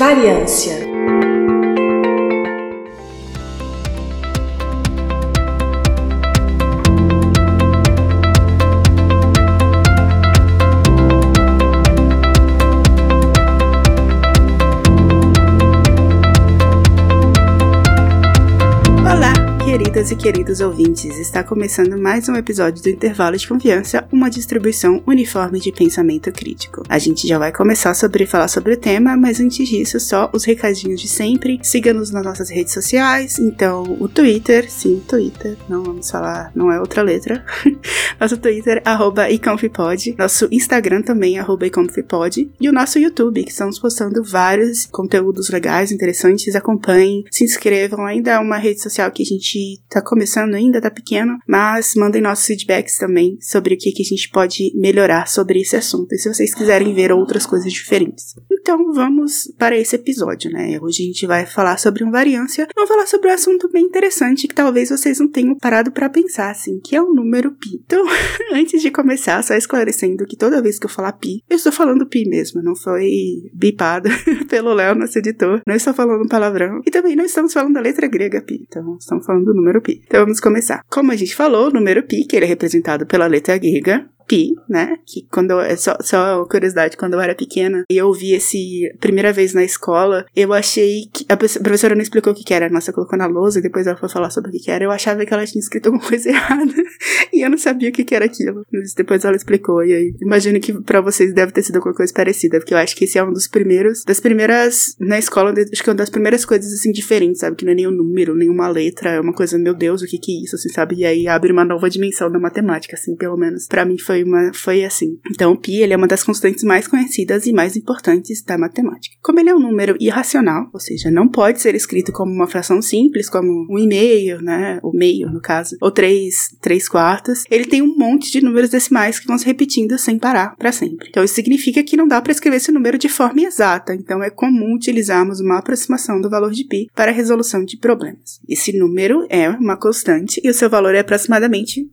Variância e queridos ouvintes, está começando mais um episódio do Intervalo de Confiança, uma distribuição uniforme de pensamento crítico. A gente já vai começar sobre falar sobre o tema, mas antes disso, só os recadinhos de sempre. Siga-nos nas nossas redes sociais, então o Twitter, sim, Twitter, não vamos falar, não é outra letra. nosso Twitter, arroba iconfipod, nosso Instagram também, arroba iconfipod, e o nosso YouTube, que estamos postando vários conteúdos legais, interessantes, acompanhem, se inscrevam, ainda é uma rede social que a gente tá começando ainda, tá pequeno, mas mandem nossos feedbacks também sobre o que, que a gente pode melhorar sobre esse assunto, e se vocês quiserem ver outras coisas diferentes. Então vamos para esse episódio, né? Hoje a gente vai falar sobre invariância, vamos falar sobre um assunto bem interessante que talvez vocês não tenham parado para pensar, assim, que é o número pi. Então, antes de começar, só esclarecendo que toda vez que eu falar pi, eu estou falando pi mesmo, não foi bipado pelo Léo, nosso editor, não estou falando palavrão, e também não estamos falando da letra grega pi, então estamos falando do número pi. Então vamos começar. Como a gente falou, o número pi, que ele é representado pela letra grega, pi, né? Que quando eu, é só, só curiosidade, quando eu era pequena e eu ouvi esse primeira vez na escola, eu achei que a professora não explicou o que, que era, nossa, colocou na lousa e depois ela foi falar sobre o que, que era. Eu achava que ela tinha escrito alguma coisa errada e eu não sabia o que, que era aquilo. Mas depois ela explicou e aí imagino que para vocês deve ter sido alguma coisa parecida, porque eu acho que esse é um dos primeiros, das primeiras na escola, acho que é uma das primeiras coisas assim diferentes, sabe? Que não é nenhum número, nenhuma letra, é uma coisa, meu Deus, o que que é isso, assim, sabe? E aí abre uma nova dimensão da matemática, assim, pelo menos para mim foi uma foi assim. Então, pi ele é uma das constantes mais conhecidas e mais importantes da matemática. Como ele é um número irracional, ou seja, não pode ser escrito como uma fração simples, como um e meio, né, o meio no caso, ou três, três quartos, ele tem um monte de números decimais que vão se repetindo sem parar para sempre. Então, isso significa que não dá para escrever esse número de forma exata. Então, é comum utilizarmos uma aproximação do valor de pi para a resolução de problemas. Esse número é uma constante e o seu valor é aproximadamente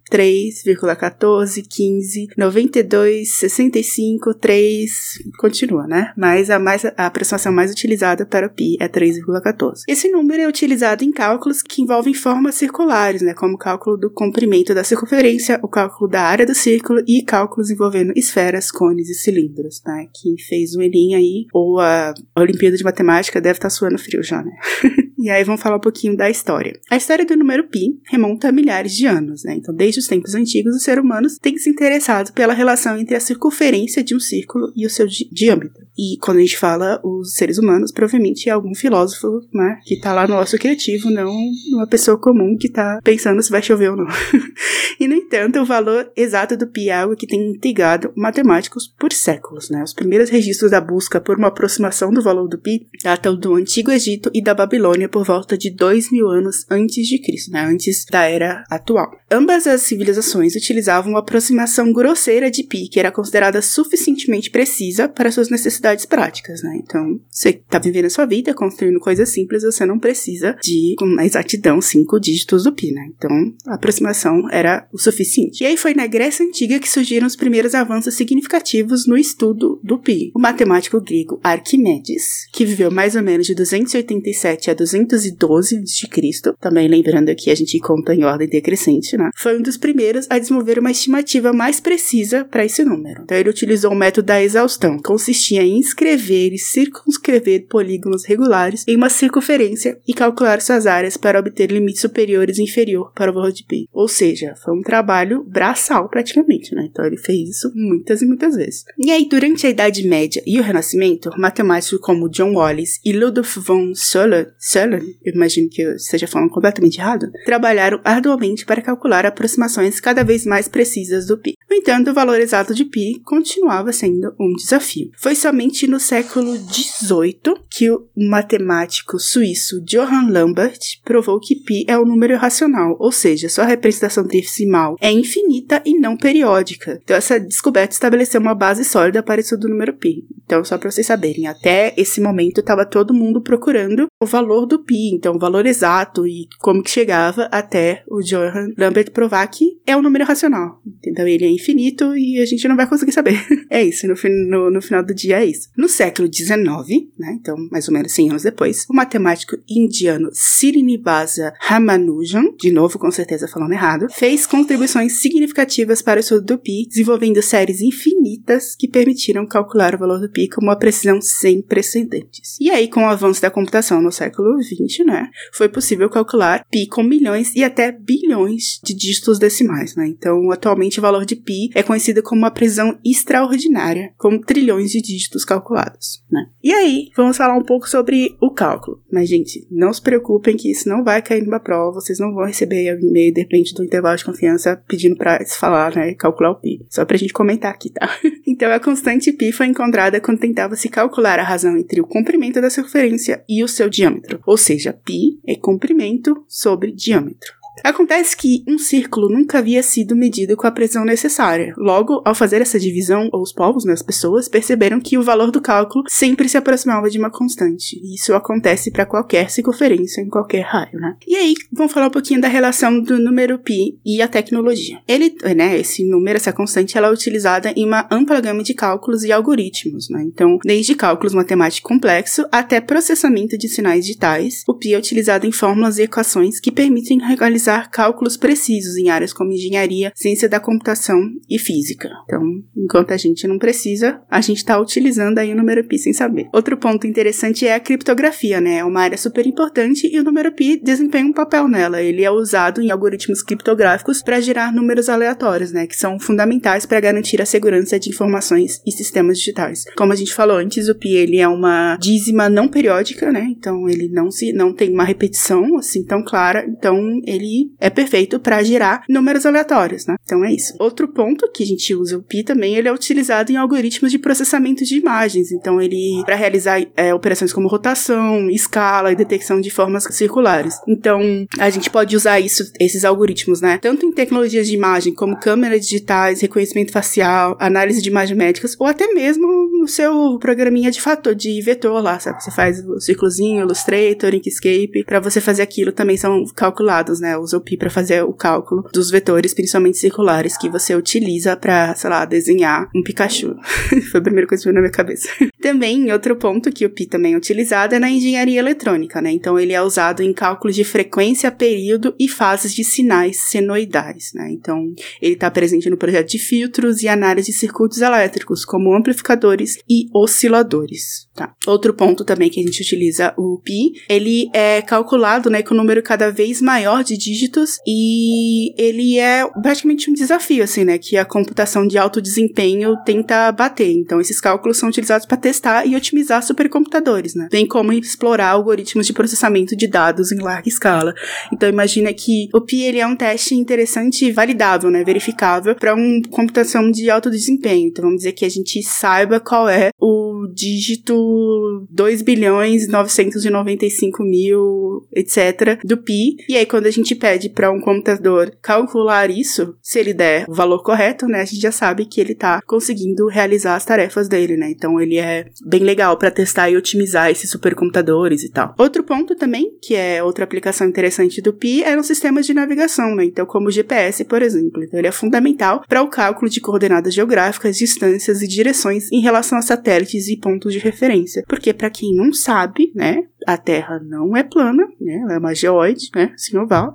3,1415 92, 65, 3, continua, né? Mas a, mais, a aproximação mais utilizada para o pi é 3,14. Esse número é utilizado em cálculos que envolvem formas circulares, né? Como o cálculo do comprimento da circunferência, o cálculo da área do círculo e cálculos envolvendo esferas, cones e cilindros, né? Quem fez o Enem aí, ou a Olimpíada de Matemática, deve estar tá suando frio já, né? E aí vamos falar um pouquinho da história. A história do número pi remonta a milhares de anos, né? Então, desde os tempos antigos, os seres humanos têm se interessado pela relação entre a circunferência de um círculo e o seu di diâmetro. E quando a gente fala os seres humanos, provavelmente é algum filósofo, né, que tá lá no nosso criativo, não uma pessoa comum que tá pensando se vai chover ou não. e, no entanto, o valor exato do pi é algo que tem intrigado matemáticos por séculos, né? Os primeiros registros da busca por uma aproximação do valor do pi datam do Antigo Egito e da Babilônia por volta de dois mil anos antes de Cristo, né? Antes da era atual. Ambas as civilizações utilizavam uma aproximação grosseira de pi, que era considerada suficientemente precisa para suas necessidades necessidades práticas, né? Então, você tá vivendo a sua vida, construindo coisas simples, você não precisa de, com exatidão, cinco dígitos do pi, né? Então, a aproximação era o suficiente. E aí foi na Grécia Antiga que surgiram os primeiros avanços significativos no estudo do pi. O matemático grego Arquimedes, que viveu mais ou menos de 287 a 212 a.C., também lembrando que a gente conta em ordem decrescente, né? Foi um dos primeiros a desenvolver uma estimativa mais precisa para esse número. Então, ele utilizou o método da exaustão, consistia em inscrever e circunscrever polígonos regulares em uma circunferência e calcular suas áreas para obter limites superiores e inferior para o valor de pi. Ou seja, foi um trabalho braçal praticamente, né? Então ele fez isso muitas e muitas vezes. E aí, durante a Idade Média e o Renascimento, matemáticos como John Wallis e Ludwig von Soller, eu imagino que eu esteja falando completamente errado, trabalharam arduamente para calcular aproximações cada vez mais precisas do pi. No entanto, o valor exato de pi continuava sendo um desafio. Foi somente somente no século XVIII que o matemático suíço Johann Lambert provou que π é um número irracional, ou seja, sua representação decimal é infinita e não periódica. Então, essa descoberta estabeleceu uma base sólida para isso do número π. Então, só para vocês saberem, até esse momento estava todo mundo procurando o valor do π, então o valor exato e como que chegava até o Johann Lambert provar que é um número racional. Então, ele infinito e a gente não vai conseguir saber. é isso, no, no, no final do dia é isso. No século XIX, né, então mais ou menos 100 anos depois, o matemático indiano Srinivasa Ramanujan, de novo com certeza falando errado, fez contribuições significativas para o estudo do pi, desenvolvendo séries infinitas que permitiram calcular o valor do pi com uma precisão sem precedentes. E aí, com o avanço da computação no século XX, né, foi possível calcular pi com milhões e até bilhões de dígitos decimais, né? Então, atualmente o valor de pi é conhecido como uma precisão extraordinária, com trilhões de dígitos calculados, né? E aí, vamos falar um pouco sobre o cálculo. Mas, gente, não se preocupem que isso não vai cair numa prova, vocês não vão receber e-mail de repente do intervalo de confiança pedindo para falar, né, calcular o pi. Só pra gente comentar aqui, tá? então, a constante pi foi encontrada quando tentava se calcular a razão entre o comprimento da circunferência e o seu diâmetro. Ou seja, pi é comprimento sobre diâmetro. Acontece que um círculo nunca havia sido medido com a precisão necessária. Logo, ao fazer essa divisão, os povos, né, as pessoas, perceberam que o valor do cálculo sempre se aproximava de uma constante. Isso acontece para qualquer circunferência em qualquer raio, né? E aí, vamos falar um pouquinho da relação do número pi e a tecnologia. Ele, né, esse número, essa constante, ela é utilizada em uma ampla gama de cálculos e algoritmos, né? Então, desde cálculos matemáticos complexos até processamento de sinais digitais, o pi é utilizado em fórmulas e equações que permitem realizar realizar cálculos precisos em áreas como engenharia, ciência da computação e física. Então, enquanto a gente não precisa, a gente está utilizando aí o número pi sem saber. Outro ponto interessante é a criptografia, né? É uma área super importante e o número pi desempenha um papel nela. Ele é usado em algoritmos criptográficos para gerar números aleatórios, né? Que são fundamentais para garantir a segurança de informações e sistemas digitais. Como a gente falou antes, o pi ele é uma dízima não periódica, né? Então ele não se não tem uma repetição assim tão clara. Então ele é perfeito para gerar números aleatórios, né? Então é isso. Outro ponto que a gente usa o pi também, ele é utilizado em algoritmos de processamento de imagens. Então ele para realizar é, operações como rotação, escala e detecção de formas circulares. Então a gente pode usar isso, esses algoritmos, né? Tanto em tecnologias de imagem como câmeras digitais, reconhecimento facial, análise de imagens médicas ou até mesmo no seu programinha de fator, de vetor lá, sabe? Você faz o círculozinho, Illustrator, Inkscape, para você fazer aquilo também são calculados, né? usa o pi para fazer o cálculo dos vetores, principalmente circulares, que você utiliza para, sei lá, desenhar um Pikachu. Foi a primeira coisa que veio na minha cabeça. também, outro ponto que o pi também é utilizado é na engenharia eletrônica, né? Então ele é usado em cálculos de frequência, período e fases de sinais senoidais, né? Então ele está presente no projeto de filtros e análise de circuitos elétricos, como amplificadores e osciladores, tá? Outro ponto também que a gente utiliza o pi, ele é calculado, né, com um número cada vez maior de dígitos e ele é praticamente um desafio, assim, né? Que a computação de alto desempenho tenta bater. Então, esses cálculos são utilizados para testar e otimizar supercomputadores, né? Bem como explorar algoritmos de processamento de dados em larga escala. Então, imagina que o Pi ele é um teste interessante e validável, né? Verificável para uma computação de alto desempenho. Então, vamos dizer que a gente saiba qual é o dígito 2 bilhões 995 mil, etc., do Pi. E aí, quando a gente pede para um computador calcular isso, se ele der o valor correto, né, a gente já sabe que ele está conseguindo realizar as tarefas dele, né? Então ele é bem legal para testar e otimizar esses supercomputadores e tal. Outro ponto também, que é outra aplicação interessante do Pi, é nos sistemas de navegação, né? Então como o GPS, por exemplo. Então ele é fundamental para o cálculo de coordenadas geográficas, distâncias e direções em relação a satélites e pontos de referência. Porque para quem não sabe, né, a Terra não é plana, né? Ela é uma geóide, né? Assim, oval.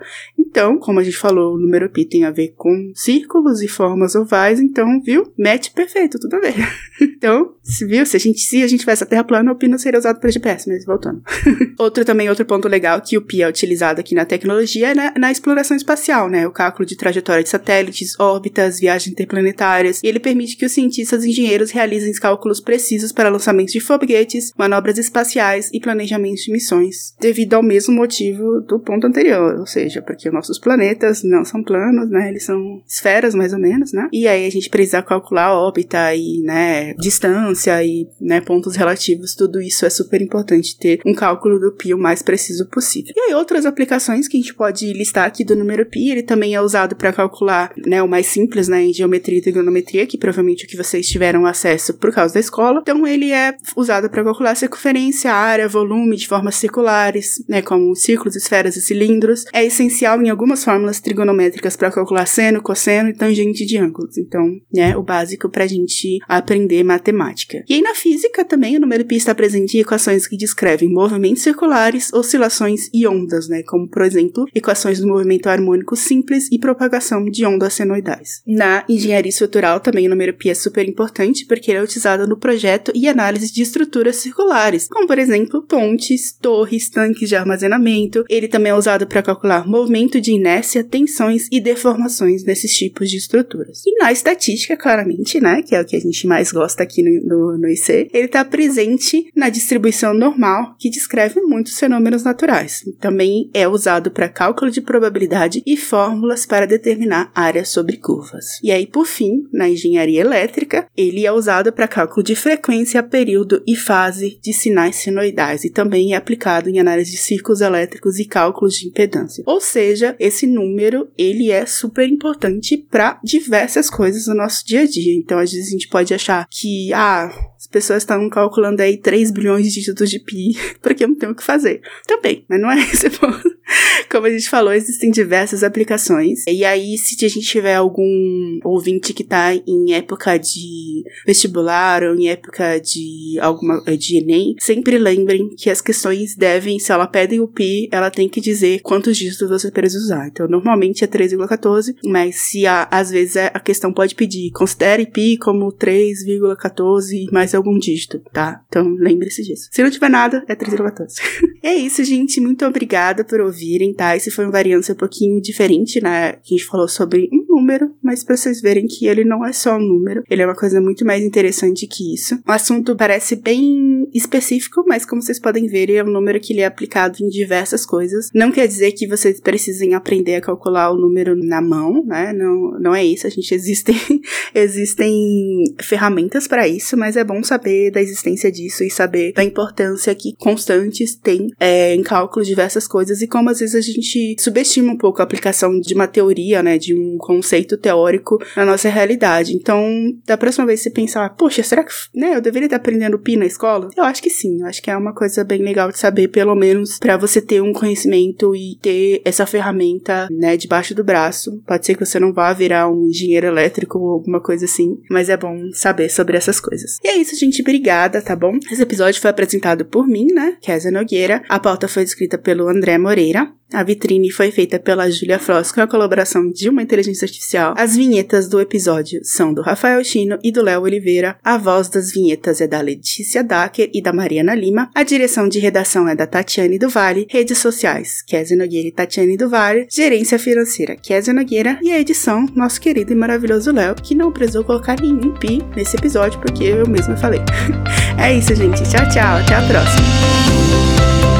Então, como a gente falou, o número pi tem a ver com círculos e formas ovais, então, viu? Match perfeito, tudo ver. então, se viu? Se a gente, se a gente tivesse a Terra plana, o pi não seria usado para GPS, mas voltando. outro também, outro ponto legal que o pi é utilizado aqui na tecnologia é na, na exploração espacial, né? O cálculo de trajetória de satélites, órbitas, viagens interplanetárias, e ele permite que os cientistas e engenheiros realizem cálculos precisos para lançamentos de foguetes, manobras espaciais e planejamentos de missões, devido ao mesmo motivo do ponto anterior, ou seja, porque nossos planetas não são planos, né? Eles são esferas, mais ou menos, né? E aí a gente precisa calcular a órbita e, né, distância e, né, pontos relativos, tudo isso é super importante ter um cálculo do pi o mais preciso possível. E aí outras aplicações que a gente pode listar aqui do número pi, ele também é usado para calcular, né, o mais simples, né, em geometria e trigonometria, que provavelmente o que vocês tiveram acesso por causa da escola. Então ele é usado para calcular circunferência, área, volume de formas circulares, né, como círculos, esferas e cilindros. É essencial em algumas fórmulas trigonométricas para calcular seno, cosseno e tangente de ângulos. Então, né, o básico para a gente aprender matemática. E aí na física também o número π está presente em equações que descrevem movimentos circulares, oscilações e ondas, né, como por exemplo, equações do movimento harmônico simples e propagação de ondas senoidais. Na engenharia estrutural também o número π é super importante porque ele é utilizado no projeto e análise de estruturas circulares, como por exemplo pontes, torres, tanques de armazenamento. Ele também é usado para calcular movimento de inércia, tensões e deformações nesses tipos de estruturas. E na estatística, claramente, né, que é o que a gente mais gosta aqui no, no, no IC, ele está presente na distribuição normal, que descreve muitos fenômenos naturais. Também é usado para cálculo de probabilidade e fórmulas para determinar áreas sobre curvas. E aí, por fim, na engenharia elétrica, ele é usado para cálculo de frequência, período e fase de sinais senoidais e também é aplicado em análise de círculos elétricos e cálculos de impedância. Ou seja, esse número ele é super importante para diversas coisas no nosso dia a dia. Então, às vezes a gente pode achar que ah, as pessoas estão calculando aí 3 bilhões de dígitos de pi porque eu não tenho o que fazer. Também, mas não é esse ponto. Como a gente falou, existem diversas aplicações. E aí, se a gente tiver algum ouvinte que tá em época de vestibular ou em época de alguma de Enem, sempre lembrem que as questões devem, se ela pede o pi, ela tem que dizer quantos dígitos você precisa usar. Então, normalmente é 3,14, mas se a, às vezes a questão pode pedir, considere pi como 3,14 mais algum dígito, tá? Então, lembre-se disso. Se não tiver nada, é 3,14. é isso, gente. Muito obrigada por ouvirem, tá? Esse foi uma variância um pouquinho diferente, né? Que a gente falou sobre um número, mas pra vocês verem que ele não é só um número, ele é uma coisa muito mais interessante que isso. O assunto parece bem específico, mas como vocês podem ver, é um número que ele é aplicado em diversas coisas. Não quer dizer que vocês precisem aprender a calcular o número na mão, né? Não, não é isso. A gente existem, existem ferramentas para isso, mas é bom saber da existência disso e saber da importância que constantes têm é, em cálculo diversas coisas e como às vezes a gente subestima um pouco a aplicação de uma teoria, né? De um conceito teórico na nossa realidade. Então, da próxima vez você pensar, poxa, será que né, eu deveria estar aprendendo pi na escola? Eu acho que sim, eu acho que é uma coisa bem legal de saber, pelo menos para você ter um conhecimento e ter essa ferramenta, né, debaixo do braço. Pode ser que você não vá virar um engenheiro elétrico ou alguma coisa assim, mas é bom saber sobre essas coisas. E é isso, gente, obrigada, tá bom? Esse episódio foi apresentado por mim, né, Kézia Nogueira. A pauta foi escrita pelo André Moreira. A vitrine foi feita pela Julia Frost com a colaboração de uma inteligência artificial. As vinhetas do episódio são do Rafael Chino e do Léo Oliveira. A voz das vinhetas é da Letícia Dacker e da Mariana Lima. A direção de redação é da Tatiane do Vale. Redes sociais, Kézia Nogueira e Tatiane do Vale. Gerência financeira, Kézia Nogueira. E a edição, nosso querido e maravilhoso Léo, que não precisou colocar nenhum pi nesse episódio, porque eu mesma falei. é isso, gente. Tchau, tchau. Até a próxima.